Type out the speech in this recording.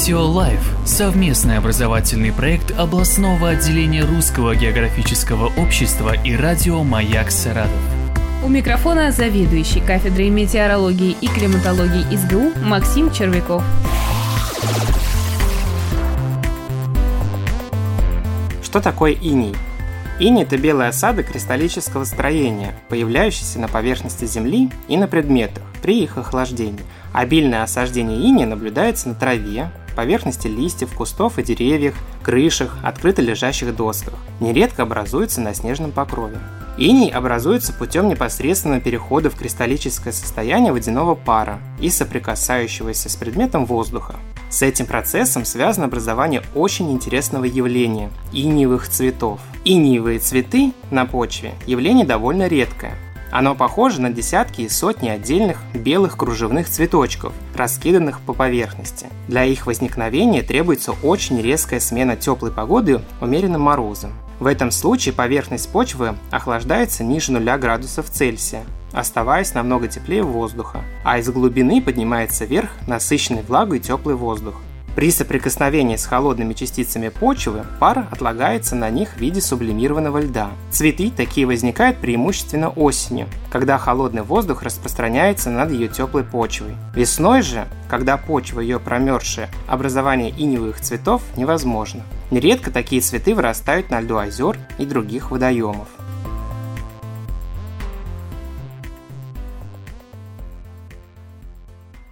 Метео Лайф – совместный образовательный проект областного отделения Русского географического общества и радио «Маяк Саратов». У микрофона заведующий кафедрой метеорологии и климатологии СГУ Максим Червяков. Что такое иней? Иней – это белые осадки кристаллического строения, появляющиеся на поверхности Земли и на предметах при их охлаждении. Обильное осаждение инея наблюдается на траве, поверхности листьев, кустов и деревьев, крышах, открыто лежащих досках. Нередко образуется на снежном покрове. Иней образуется путем непосредственного перехода в кристаллическое состояние водяного пара и соприкасающегося с предметом воздуха. С этим процессом связано образование очень интересного явления – иниевых цветов. Иниевые цветы на почве – явление довольно редкое. Оно похоже на десятки и сотни отдельных белых кружевных цветочков, раскиданных по поверхности. Для их возникновения требуется очень резкая смена теплой погоды умеренным морозом. В этом случае поверхность почвы охлаждается ниже 0 градусов Цельсия, оставаясь намного теплее воздуха, а из глубины поднимается вверх насыщенный влагой теплый воздух. При соприкосновении с холодными частицами почвы пар отлагается на них в виде сублимированного льда. Цветы такие возникают преимущественно осенью, когда холодный воздух распространяется над ее теплой почвой. Весной же, когда почва ее промерзшая, образование иневых цветов невозможно. Нередко такие цветы вырастают на льду озер и других водоемов.